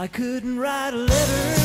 I couldn't write a letter,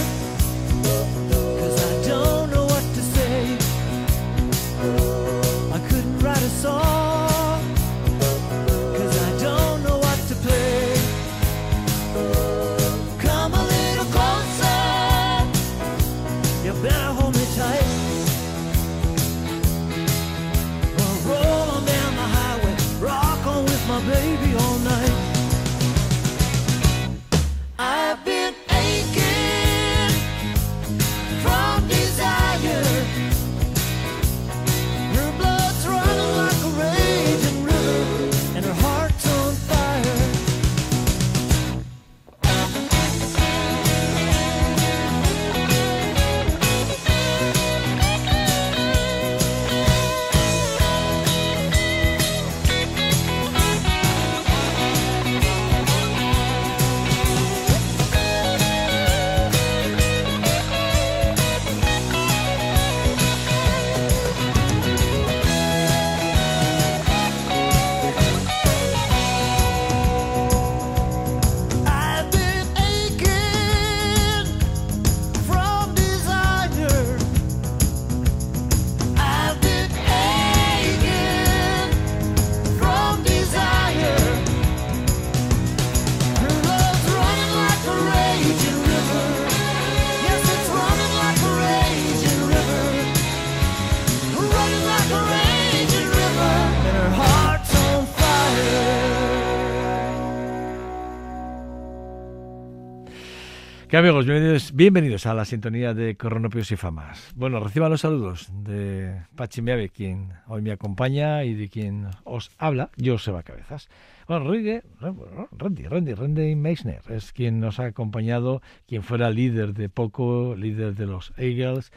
¿Qué amigos? Bienvenidos, bienvenidos a la sintonía de Coronopios y Famas. Bueno, reciban los saludos de Pachi Meave, quien hoy me acompaña y de quien os habla, Joseba Cabezas. Bueno, Randy, Randy, Randy Meissner es quien nos ha acompañado, quien fuera líder de Poco, líder de los Eagles,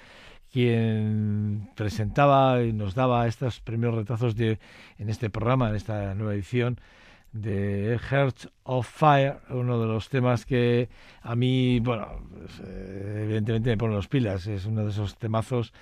quien presentaba y nos daba estos primeros retazos de, en este programa, en esta nueva edición, de Hearts of Fire, uno de los temas que a mí, bueno, pues, eh, evidentemente me pone los pilas, es uno de esos temazos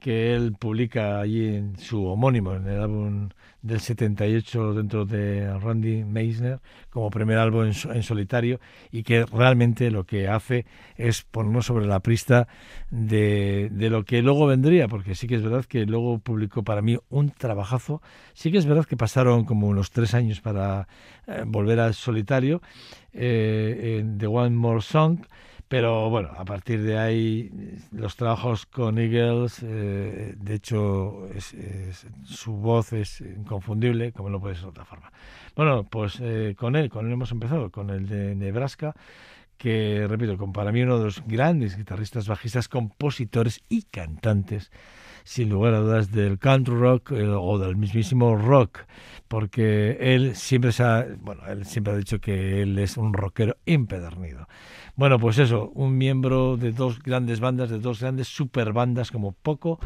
que él publica allí en su homónimo, en el álbum del 78 dentro de Randy Meisner, como primer álbum en, en solitario, y que realmente lo que hace es ponernos sobre la pista de, de lo que luego vendría, porque sí que es verdad que luego publicó para mí un trabajazo, sí que es verdad que pasaron como unos tres años para eh, volver al solitario, eh, The One More Song, pero bueno, a partir de ahí los trabajos con Eagles, eh, de hecho su voz es inconfundible, como no puede ser de otra forma. Bueno, pues eh, con él, con él hemos empezado, con el de Nebraska, que repito, para mí uno de los grandes guitarristas, bajistas, compositores y cantantes, sin lugar a dudas, del country rock eh, o del mismísimo rock, porque él siempre se ha, bueno, él siempre ha dicho que él es un rockero empedernido. Bueno, pues eso, un miembro de dos grandes bandas, de dos grandes super bandas como Poco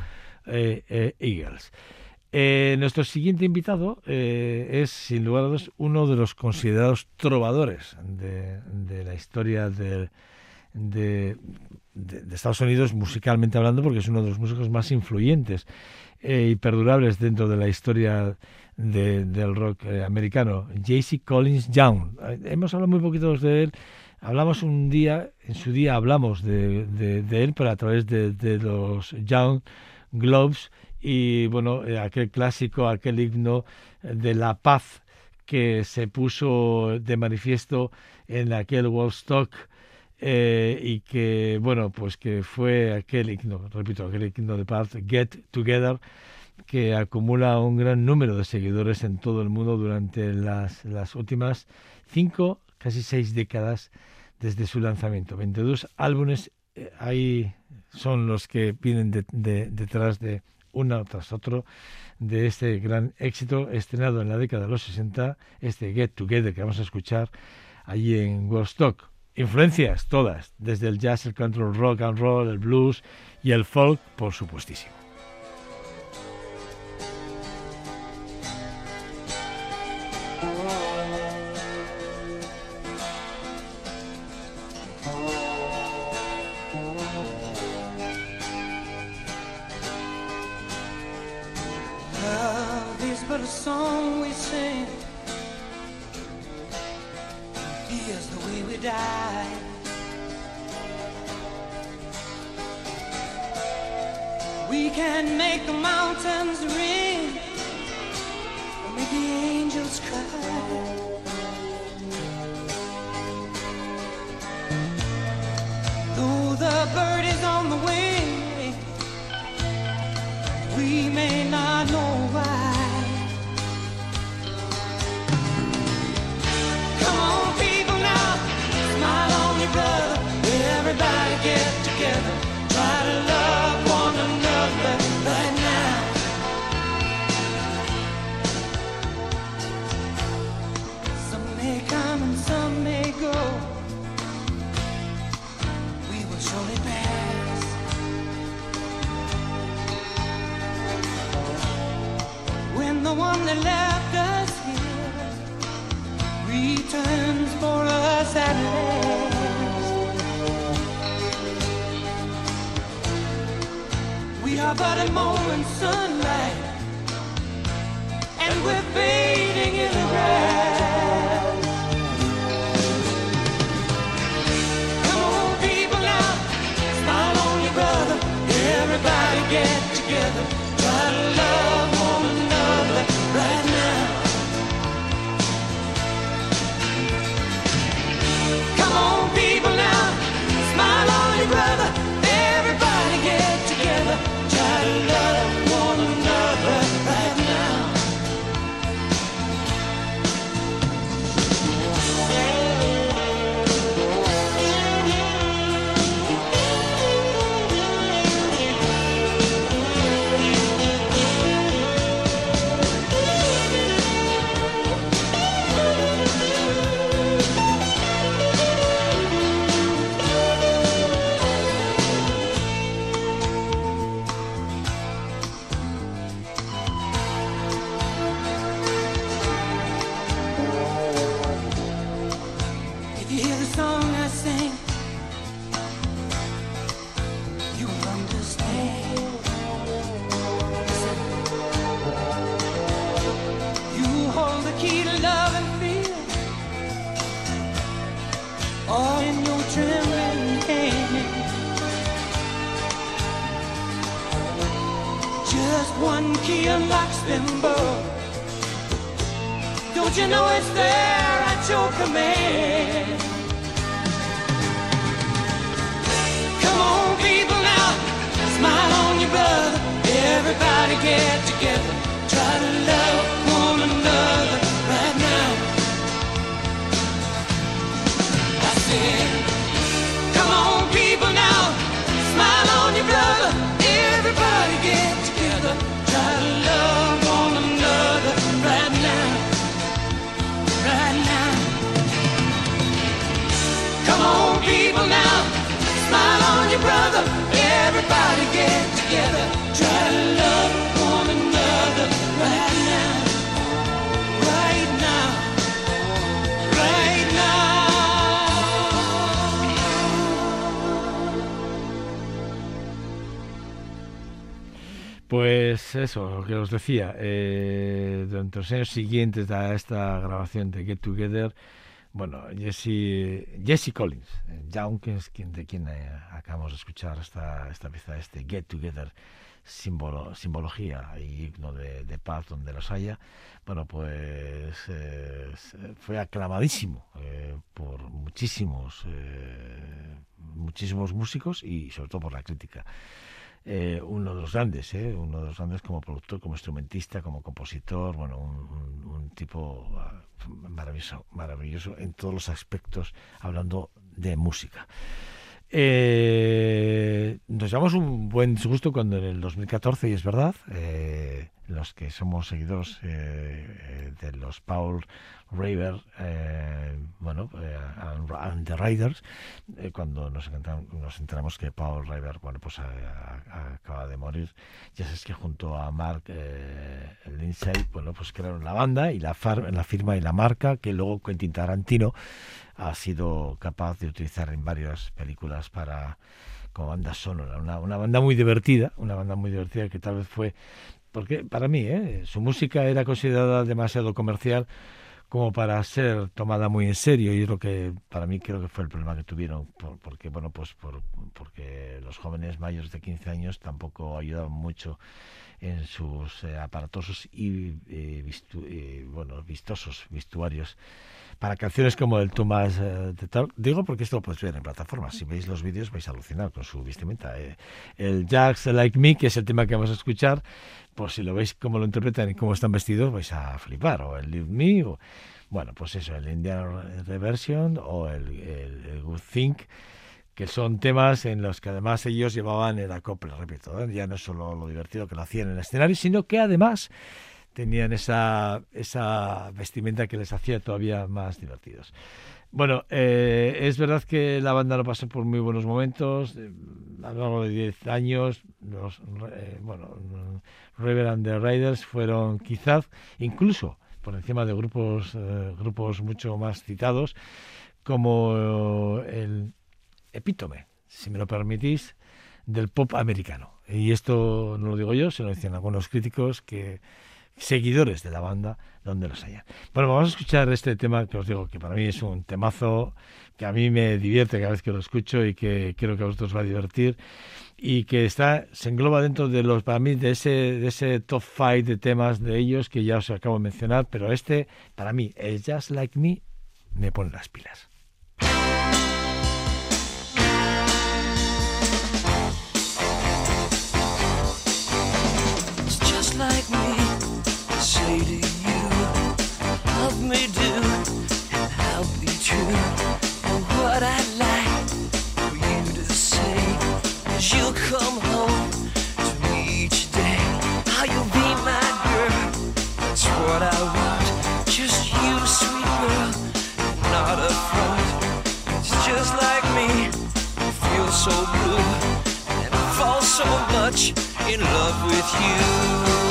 eh, eh, Eagles. Eh, nuestro siguiente invitado eh, es, sin lugar a dudas, uno de los considerados trovadores de, de la historia del- de, de- Estados Unidos, musicalmente hablando, porque es uno de los músicos más influyentes eh, y perdurables dentro de la historia de- del rock eh, americano, J.C. Collins Young. Eh, hemos hablado muy poquito de él. Hablamos un día, en su día hablamos de, él, pero a través de, los Young Globes y bueno, aquel clásico, aquel himno de la paz que se puso de manifiesto en aquel Woodstock eh, y que, bueno, pues que fue aquel himno, repito, aquel himno de paz, Get Together, que acumula un gran número de seguidores en todo el mundo durante las, las últimas cinco, casi seis décadas desde su lanzamiento. 22 álbumes eh, ahí son los que vienen de- de- detrás de uno tras otro de este gran éxito estrenado en la década de los 60, este Get Together que vamos a escuchar allí en Woodstock. Influencias todas, desde el jazz, el country, el rock and roll, el blues y el folk, por supuestísimo. Hear the song I sing, you understand. You hold the key to love and fear, all in your trembling hand. Just one key unlocks them both. Don't you know it's there at your command? Everybody get together, try to love one another right now. I said, come on, people now, smile on your brother. Everybody get together, try to love one another right now right now. Come on, people now, smile on your brother. Pues eso, lo que os decía, eh, durante los años siguientes a esta grabación de Get Together, Bueno, Jesse, Jesse Collins, eh, es quien, de quien eh, acabamos de escuchar esta, esta pieza, este Get Together, simbología y himno de, de paz donde los haya. Bueno, pues eh, fue aclamadísimo eh, por muchísimos, eh, muchísimos músicos y sobre todo por la crítica. Eh, uno de los grandes, ¿eh? uno de los grandes como productor, como instrumentista, como compositor, bueno, un, un- un tipo ah, maravilloso, maravilloso en todos los aspectos, hablando de música. Eh, nos llevamos un buen disgusto cuando en el 2014, y es verdad, eh, los que somos seguidores eh, eh, de los Paul Raver, eh, bueno, eh, and, the Raiders, eh, cuando nos, nos enteramos que Paul Raver, bueno, pues a- a- acaba de morir, ya sabes que junto a Mark Lindsay, bueno, pues crearon la banda y la, far- la firma y la marca que luego Quentin Tarantino ha sido capaz de utilizar en varias películas para como banda sonora, una, una banda muy divertida, una banda muy divertida que tal vez fue porque para mí ¿eh? su música era considerada demasiado comercial como para ser tomada muy en serio y es lo que para mí creo que fue el problema que tuvieron por- porque bueno pues por, porque los jóvenes mayores de 15 años tampoco ayudaban mucho en sus eh, aparatosos y eh, vistu- eh, bueno vistosos vestuarios para canciones como el Tomás eh, de Tal. Digo porque esto lo podéis ver en plataformas. Si veis los vídeos vais a alucinar con su vestimenta. eh. El Jax Like Me, que es el tema que vamos a escuchar, pues si lo veis cómo lo interpretan y cómo están vestidos, vais a flipar. O el Leave Me, o, bueno, pues eso, el Indian Reversion o el, el- el Good Think que son temas en los que además ellos llevaban el acople, repito, ¿eh? ya no solo lo divertido que lo hacían en el escenario, sino que además tenían esa, esa vestimenta que les hacía todavía más divertidos. Bueno, eh, es verdad que la banda lo pasó por muy buenos momentos, eh, a lo largo de 10 años, los, eh, bueno, River and the Raiders fueron quizás incluso por encima de grupos, eh, grupos mucho más citados, como el epítome, si me lo permitís, del pop americano. Y esto no lo digo yo, se lo dicen algunos críticos que seguidores de la banda donde los hayan. Bueno, vamos a escuchar este tema que os digo que para mí es un temazo que a mí me divierte cada vez que lo escucho y que creo que a vosotros va a divertir y que está se engloba dentro de los para mí de ese de ese top five de temas de ellos que ya os acabo de mencionar, pero este para mí el Just Like Me me pone las pilas. Me do, and I'll be true. And what I'd like for you to say is you'll come home to me each day. How you'll be my girl, that's what I want. Just you, sweet girl, not a front. It's just like me, I feel so blue and I fall so much in love with you.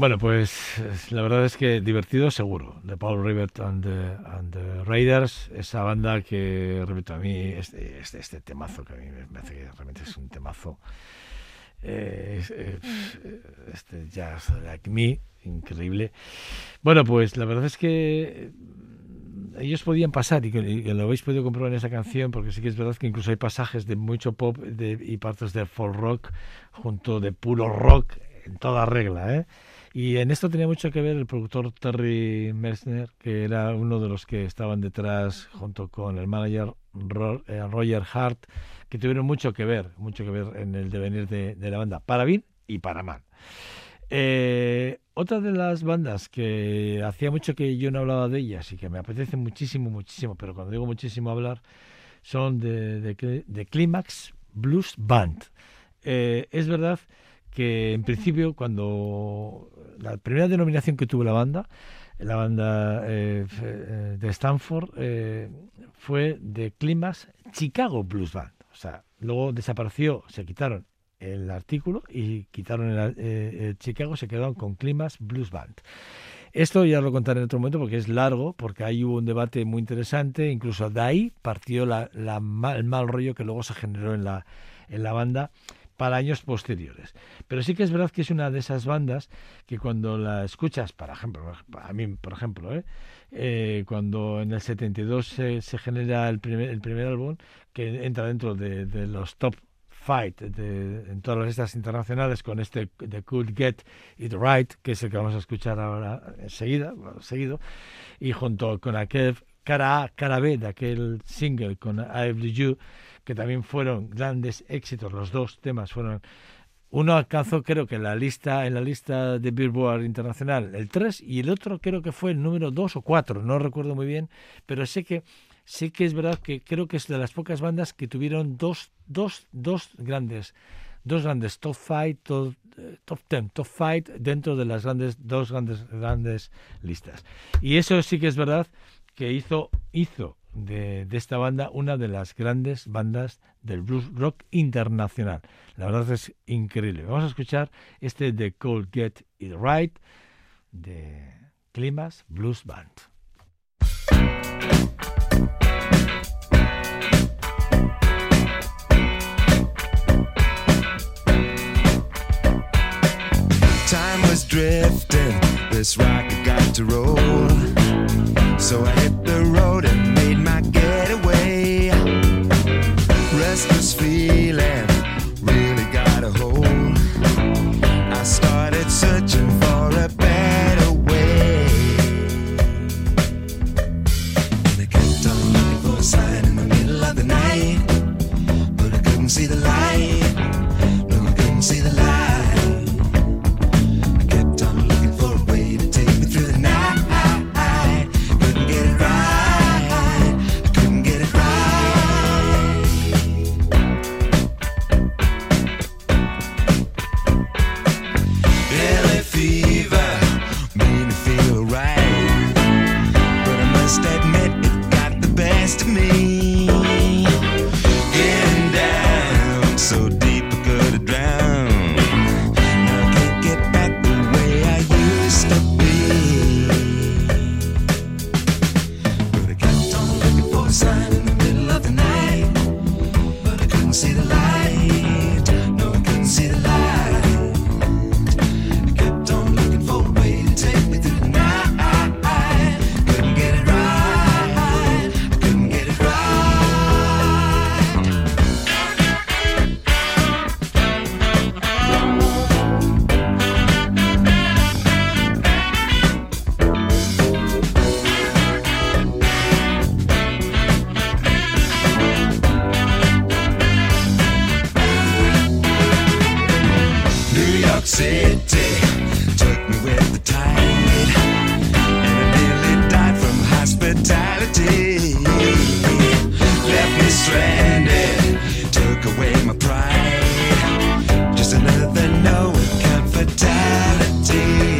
Bueno, pues es- la verdad es que divertido seguro. De Paul Rivet and the, and the Raiders, esa banda que, repito, a mí, este, este, este temazo que a mí me hace que realmente es un temazo. eh, es- eh, este jazz like me, increíble. Bueno, pues la verdad es que mm, ellos podían pasar y lo habéis podido comprobar en esa canción porque sí que es verdad que incluso hay pasajes de mucho pop de- y partes de folk rock junto de puro rock en toda regla, ¿eh? Y en esto tenía mucho que ver el productor Terry Messner, que era uno de los que estaban detrás junto con el manager eh, Roger Hart, que tuvieron mucho que ver, mucho que ver en el devenir de, la banda, para bien y para mal. Eh, otra de las bandas que hacía mucho que yo no hablaba de ellas y que me apetece muchísimo, muchísimo, pero cuando digo muchísimo hablar, son de, de, de Climax Blues Band. Eh, es verdad que en principio cuando la primera denominación que tuvo la banda, la banda eh, eh, de Stanford, eh, fue de Climax Chicago Blues Band. O sea, luego desapareció, se quitaron el artículo y quitaron el, eh, Chicago, se quedaron con Climax Blues Band. Esto ya lo contaré en otro momento porque es largo, porque ahí hubo un debate muy interesante, incluso de ahí partió la, la ma- el mal rollo que luego se generó en la, en la banda para años posteriores. Pero sí que es verdad que es una de esas bandas que cuando la escuchas, por ejemplo, a mí, por ejemplo, ¿eh? Eh, cuando en el 72 se, genera el primer, álbum, que entra dentro de, de los top fight de, en todas las listas internacionales con este The Could Get It Right, que es el que vamos a escuchar ahora enseguida, seguido, y junto con aquel cara A, cara B de aquel single con I Love You, que también fueron grandes éxitos, los dos temas fueron uno alcanzó creo que la lista en la lista de Billboard internacional el 3 y el otro creo que fue el número 2 o 4, no recuerdo muy bien, pero sé que sí que es verdad que creo que es de las pocas bandas que tuvieron dos, dos, dos grandes dos grandes top five, top, eh, top ten, top five dentro de las grandes dos grandes grandes listas. Y eso sí que es verdad que hizo hizo de, esta banda una de las grandes bandas del blues rock internacional. La verdad es increíble. Vamos a escuchar este de Cold Get It Right de Climas Blues Band. Time was drifting, this rocket got to roll. So I hit the road and Feeling really got a hold. I started searching for a better way. And I kept on looking for a sign in the middle of the night. But I couldn't see the light. reality.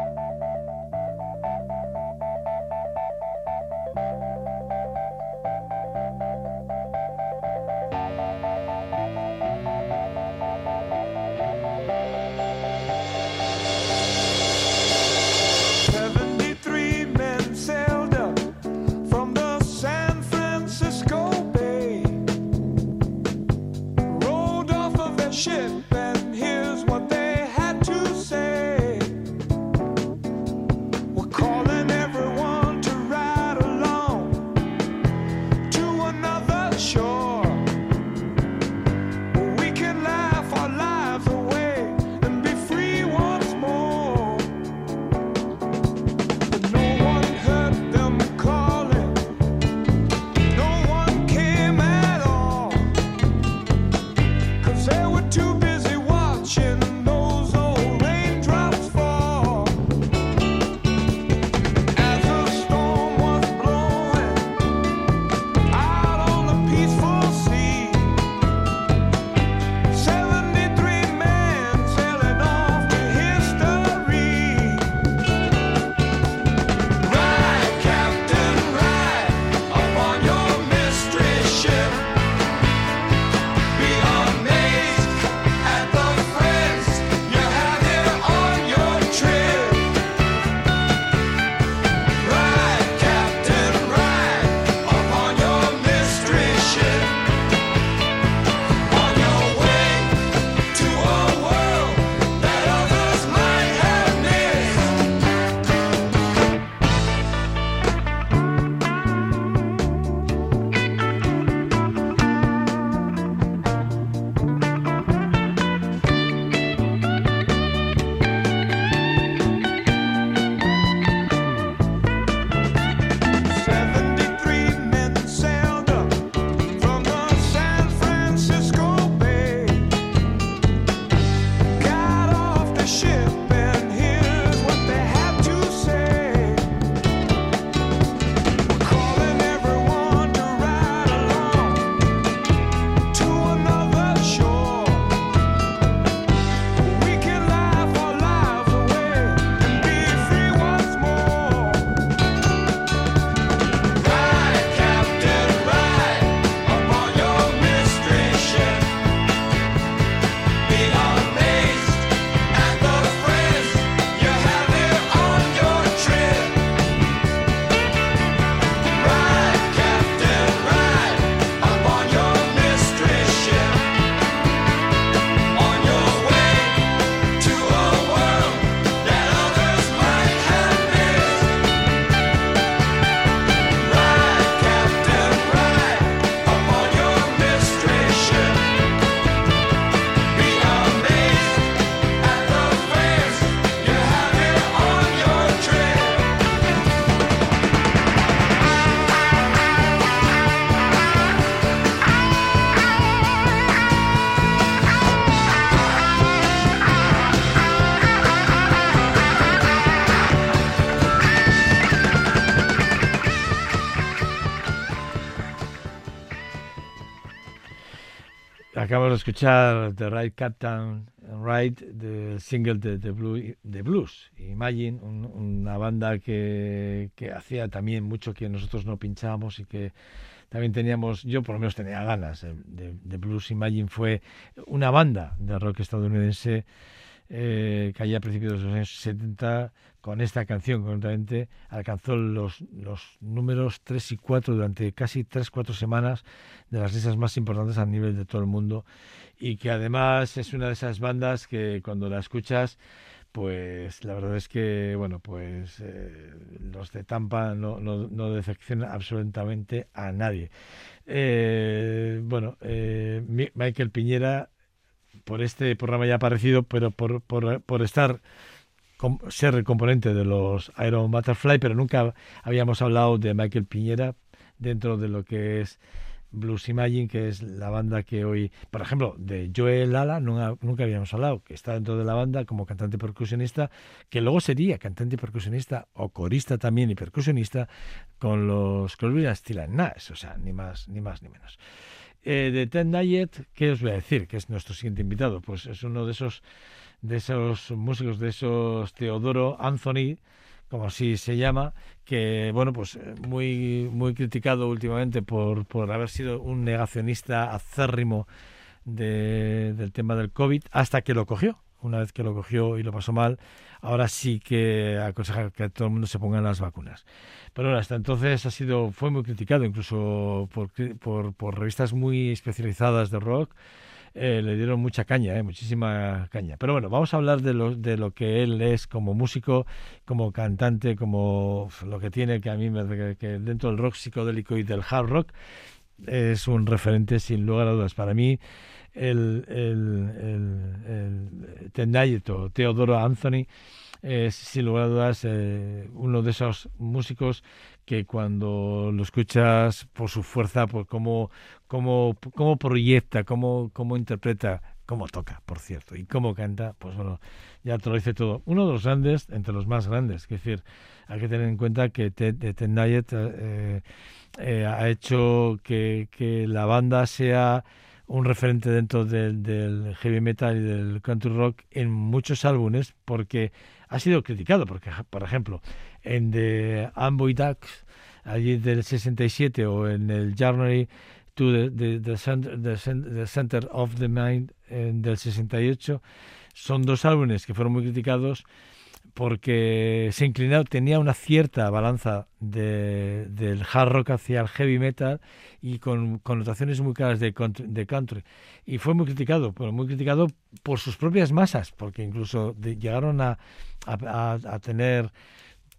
Escuchar The Right Captain Right, del single de, de, Blue- de Blues. Imagine, un- una banda que, que hacía también mucho que nosotros no pinchábamos y que también teníamos, yo por lo menos tenía ganas de, de Blues. Imagine fue una banda de rock estadounidense eh, que allá a principios de los años 70, con esta canción concretamente, alcanzó los, los números 3 y 4 durante casi 3-4 semanas de las listas más importantes a nivel de todo el mundo y que además es una de esas bandas que cuando la escuchas pues la verdad es que bueno pues eh, los de Tampa no, no, no decepcionan absolutamente a nadie. Eh, bueno eh, Mi- Michael Piñera por este programa ya aparecido pero por, por, por estar ser componente de los Iron Butterfly pero nunca habíamos hablado de Michael Piñera dentro de lo que es Blues Imagine, que es la banda que hoy, por ejemplo, de Joel Lala, nunca, habíamos hablado, que está dentro de la banda como cantante percusionista, que luego sería cantante percusionista o corista también y percusionista con los Crosby, and Nash, o sea, ni más ni más ni menos. Eh, de Ted Nugent, ¿qué os voy a decir? Que es nuestro siguiente invitado. Pues es uno de esos, de esos músicos, de esos Teodoro Anthony, como así se llama, que bueno, pues eh, muy, muy criticado últimamente por, por haber sido un negacionista acérrimo de- del tema del COVID, hasta que lo cogió. Una vez que lo cogió y lo pasó mal, ahora sí que aconseja que todo el mundo se ponga las vacunas. Pero bueno, hasta entonces ha sido, fue muy criticado, incluso por, por, revistas muy especializadas de rock. eh, le dieron mucha caña, eh, muchísima caña. Pero bueno, vamos a hablar de lo, de lo que él es como músico, como cantante, como lo que tiene, que a mí me, que dentro del rock psicodélico y del hard rock es un referente sin lugar a dudas. Para mí, el, el, el, el Ted Nugent o Teodoro Anthony es sin lugar a dudas eh, uno de esos músicos que cuando lo escuchas por su fuerza, por cómo, cómo, cómo proyecta, cómo, cómo interpreta, cómo toca, por cierto, y cómo canta, pues bueno, ya te lo dice todo. Uno de los grandes, entre los más grandes, es decir, hay que tener en cuenta que Ted, Ted eh, eh, ha hecho que, que la banda sea un referente dentro del, del heavy metal y del country rock en muchos álbumes porque ha sido criticado, porque por ejemplo en The Amboy Ducks allí del 67 o en el Journey to the, the, the center, the cen- the Center of the Mind en del 68 son dos álbumes que fueron muy criticados porque se inclinaba, tenía una cierta balanza de, del hard rock hacia el heavy metal y con connotaciones muy claras de country, de country. Y fue muy criticado, pero muy criticado por sus propias masas, porque incluso de- llegaron a, a, a- tener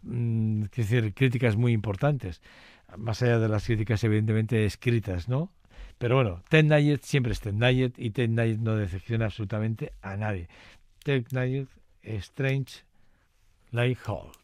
mm, es decir, críticas muy importantes, más allá de las críticas evidentemente escritas, ¿no? Pero bueno, Ted Nugent siempre es Ted Nugent y Ted Nugent no decepciona absolutamente a nadie. Ted Nugent, Strange Like Hold.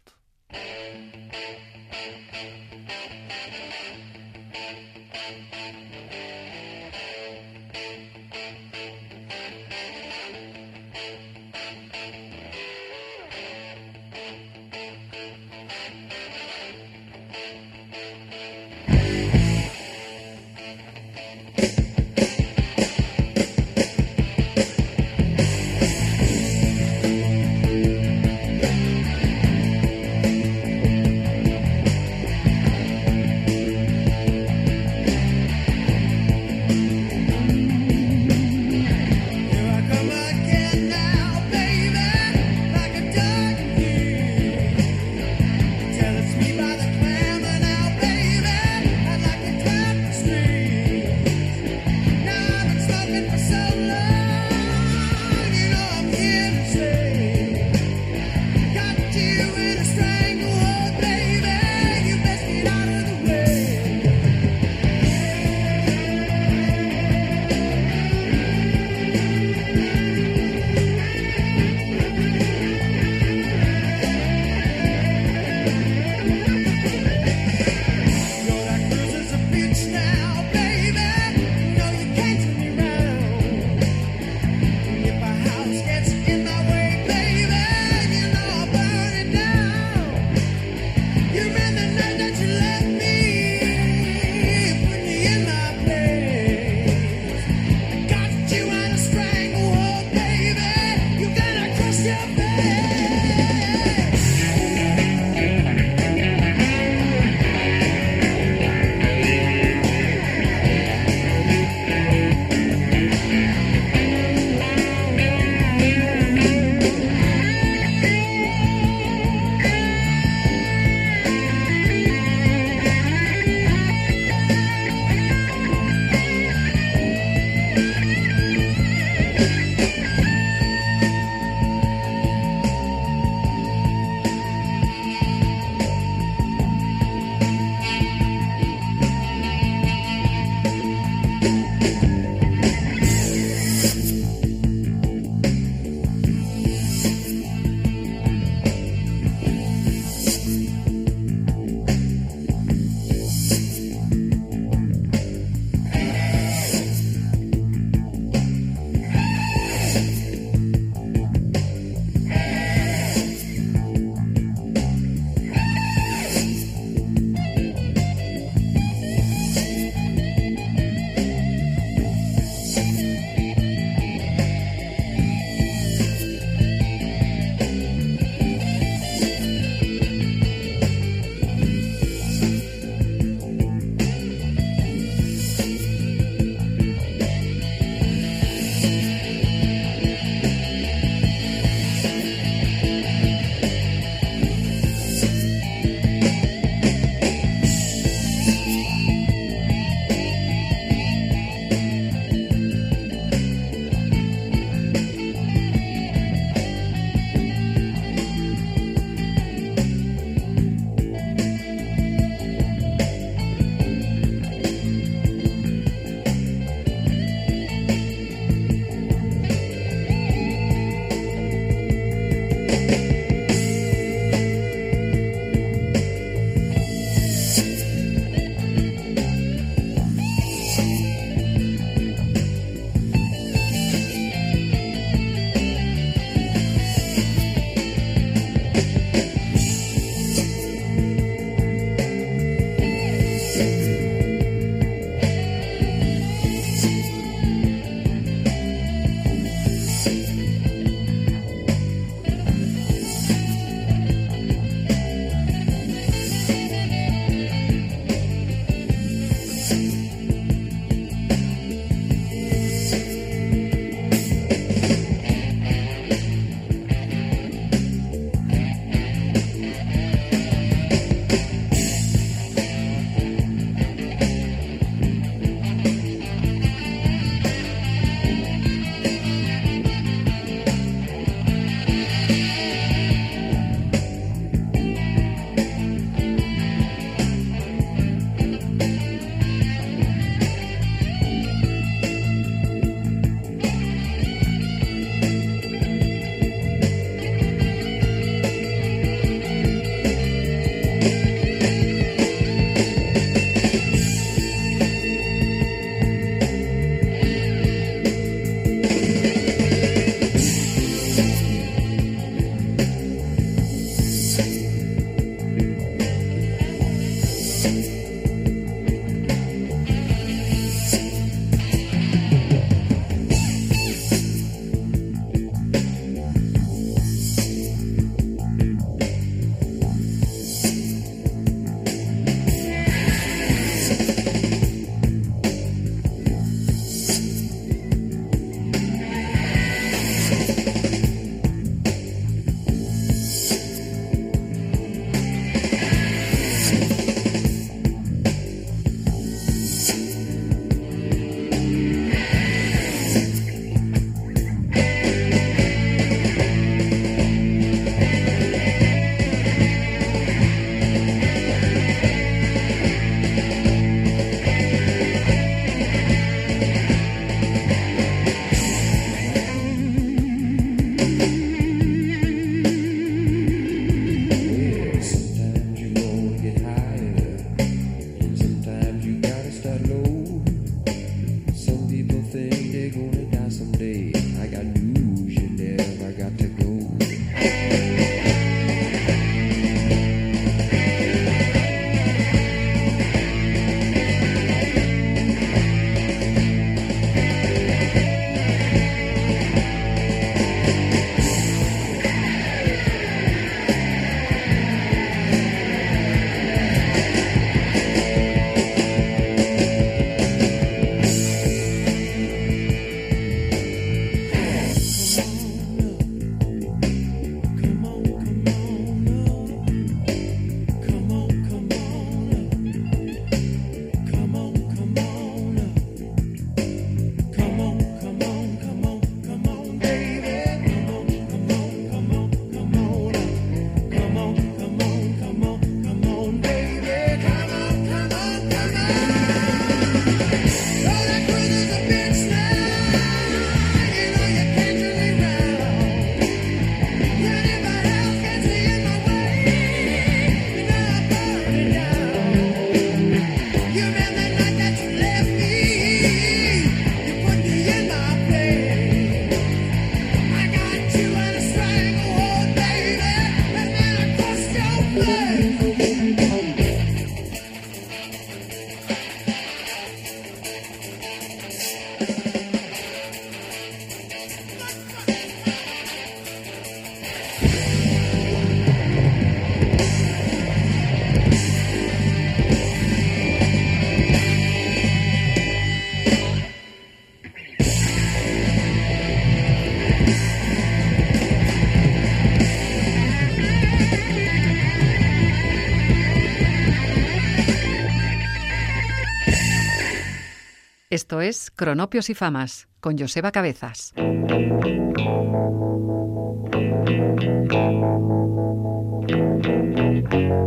Esto es Cronopios y Famas con Joseba Cabezas.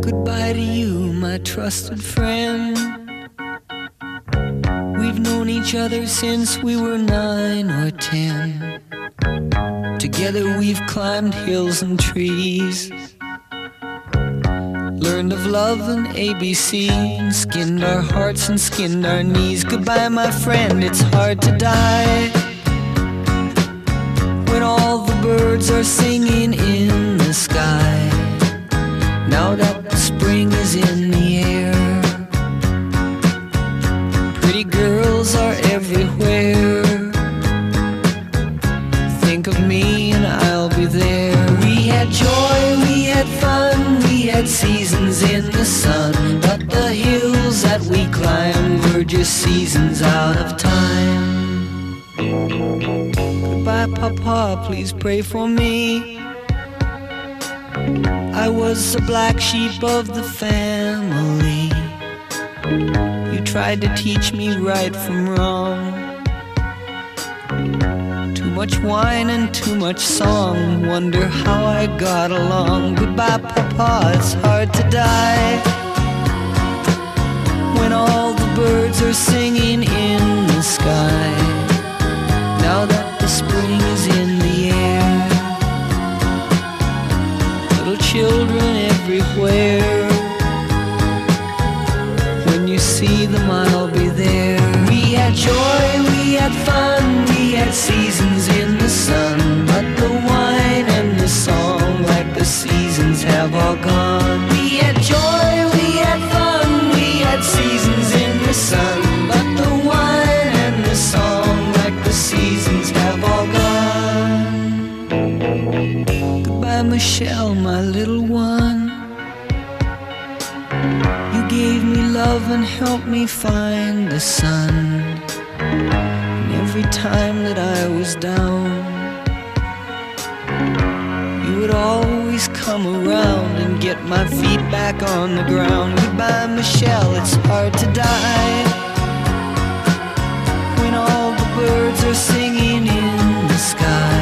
Goodbye to you, my trusted friend. We've known each other since we were nine or ten. Together we've climbed hills and trees. Learned of love and ABC, skinned our hearts and skinned our knees. Goodbye, my friend, it's hard to die. When all the birds are singing in the sky. Now that the spring is in the sun. But the hills that we climb were just seasons out of time. Goodbye, Papa, please pray for me. I was the black sheep of the family. You tried to teach me right from wrong. Too much wine and too much song. Wonder how I got along. Goodbye, Papa, it's hard to die. When all the birds are singing in the sky. Now that the spring and helped me find the sun. And every time that I was down, you would always come around and get my feet back on the ground. Goodbye, Michelle, it's hard to die. When all the birds are singing in the sky.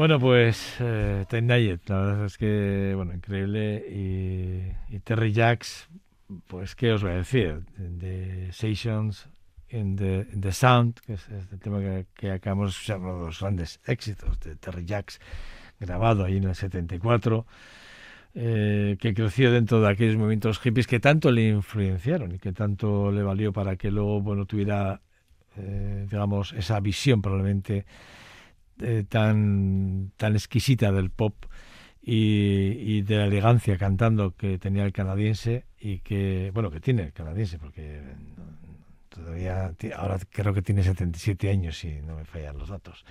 Bueno, pues eh, Nugent, la verdad es que, bueno, increíble. Y, Terry Jacks, pues, ¿qué os voy a decir? De Sessions in the, in the Sound, que es, es el tema que, que acabamos de escuchar, uno de los grandes éxitos de Terry Jacks, grabado ahí en el 74, eh, que creció dentro de aquellos movimientos hippies que tanto le influenciaron y que tanto le valió para que luego, bueno, tuviera, eh, digamos, esa visión probablemente eh, tan, tan exquisita del pop y, de la elegancia cantando que tenía el canadiense y que, bueno, que tiene el canadiense, porque todavía, ahora creo que tiene 77 años si no me fallan los datos.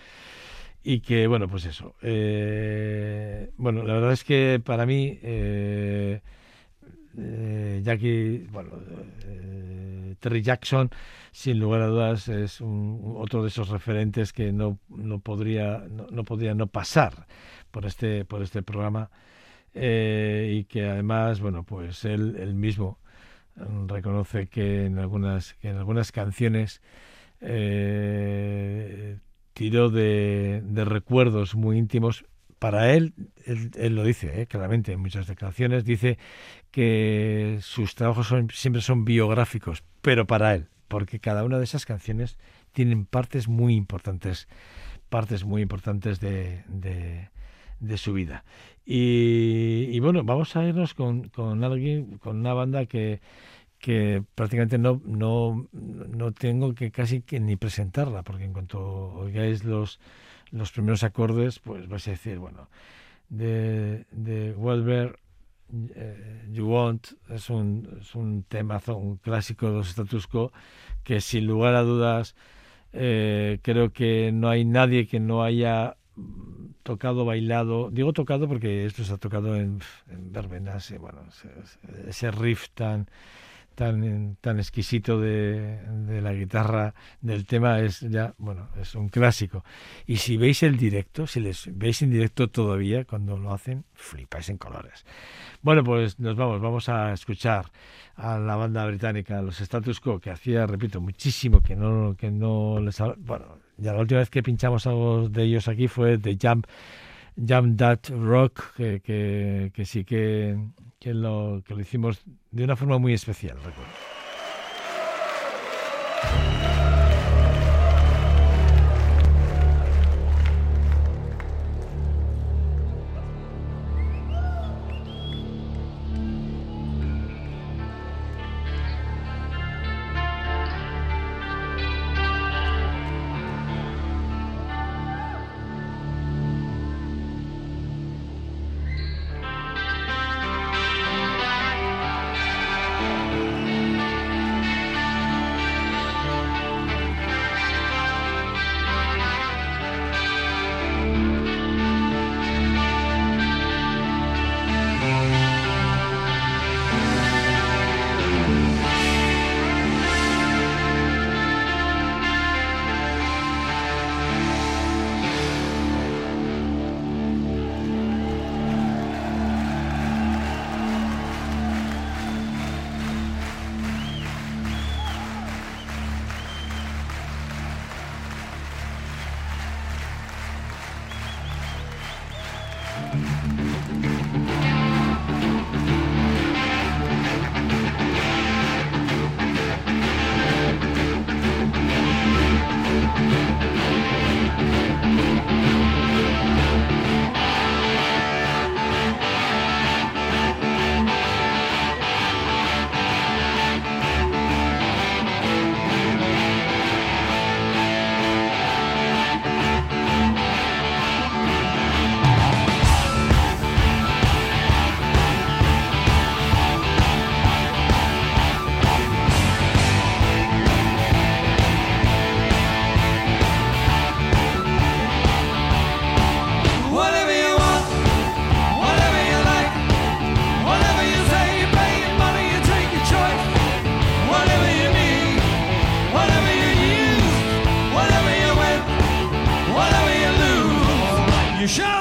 Y que, bueno, pues eso. eh, bueno, la verdad es que para mí, eh, eh, Jackie, bueno, eh, Terry Jackson, sin lugar a dudas, es un, otro de esos referentes que no, no podría no, podría no pasar por este por este programa. Eh, y que además, bueno, pues él, mismo mm, reconoce que en algunas en algunas canciones eh, tiró de recuerdos muy íntimos para él, él, él lo dice eh, claramente en muchas declaraciones, dice que sus trabajos son, siempre son biográficos, pero para él, porque cada una de esas canciones tienen partes muy importantes, partes muy importantes de, de, su vida. Y, y bueno, vamos a irnos con, con alguien, con una banda que, que prácticamente no, no, no tengo que casi que ni presentarla, porque en cuanto oigáis los, los primeros acordes, pues vais a decir, bueno, de, de Whatever eh, You Want es un, es un temazo, un clásico de los status quo, que sin lugar a dudas eh, creo que no hay nadie que no haya tocado, bailado, digo tocado porque esto se ha tocado en, en verbenas, bueno, ese riff tan tan, tan exquisito de, de la guitarra del tema es ya, bueno, es un clásico. Y si veis el directo, si les veis en directo todavía, cuando lo hacen, flipáis en colores. Bueno, pues nos vamos, vamos a escuchar a la banda británica, los Status Quo, que hacía, repito, muchísimo que no, que no les... Bueno, ya la última vez que pinchamos algo de ellos aquí fue The Jump Jam That Rock, que, que, que sí que, que, lo, que lo hicimos de una forma muy especial, recuerdo. show.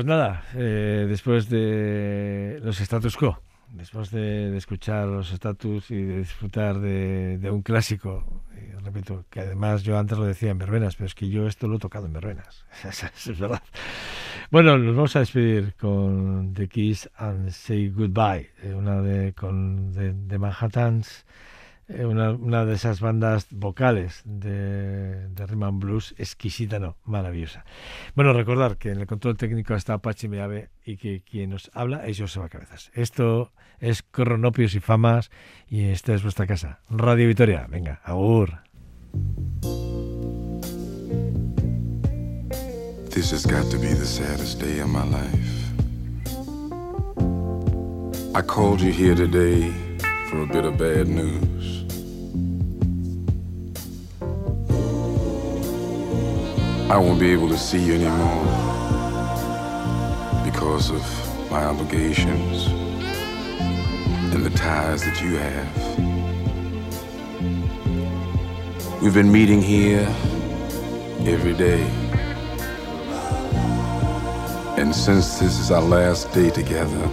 Pues nada, eh, después de los status quo, después de, escuchar los status y de disfrutar de, un clásico, y repito, que además yo antes lo decía en verbenas, pero es que yo esto lo he tocado en verbenas, es verdad. Bueno, nos vamos a despedir con The Kiss and Say Goodbye, eh, una de, de, de Manhattans, una, una de esas bandas vocales de, de Rhythm Blues, exquisita, no, maravillosa. Bueno, recordar que en el control técnico está Pachi Meave y que quien nos habla es Joseba Cabezas. Esto es Cronopios y Famas y esta es vuestra casa, Radio Vitoria. Venga, agur. This has got to be the saddest day of my life. I called you here today for a bit of bad news. I won't be able to see you anymore because of my obligations and the ties that you have. We've been meeting here every day. And since this is our last day together,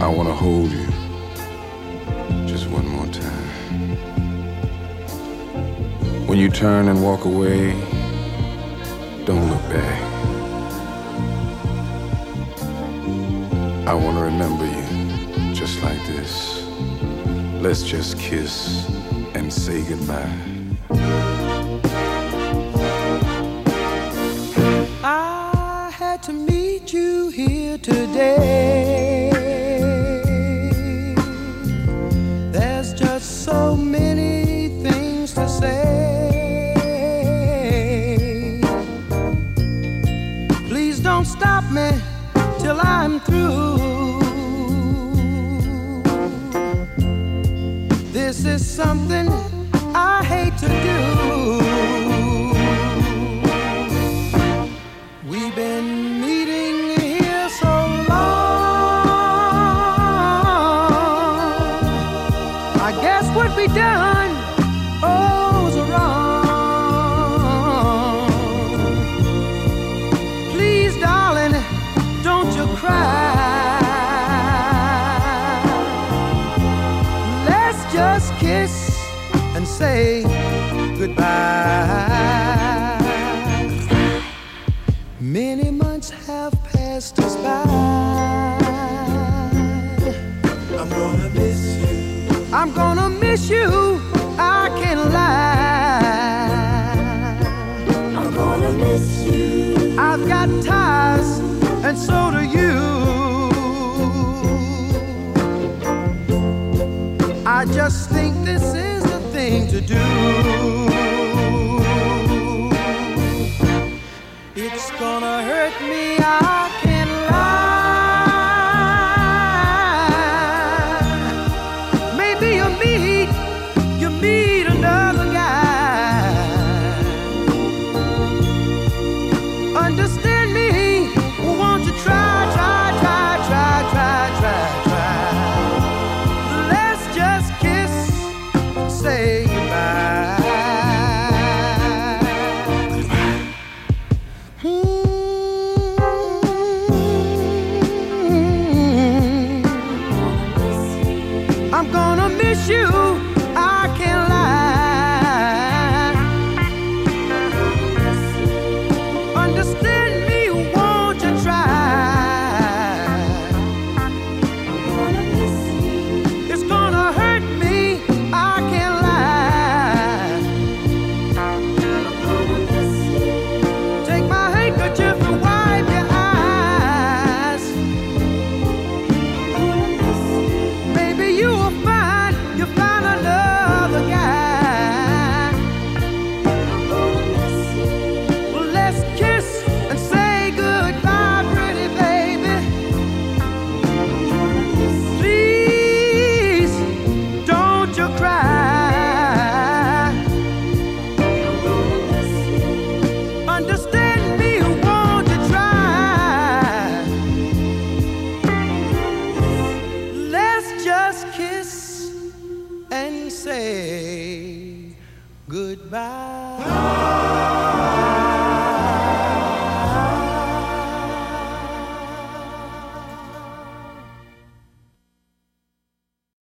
I want to hold you just one more time. When you turn and walk away, don't look back. I want to remember you just like this. Let's just kiss and say goodbye. I had to meet you here today.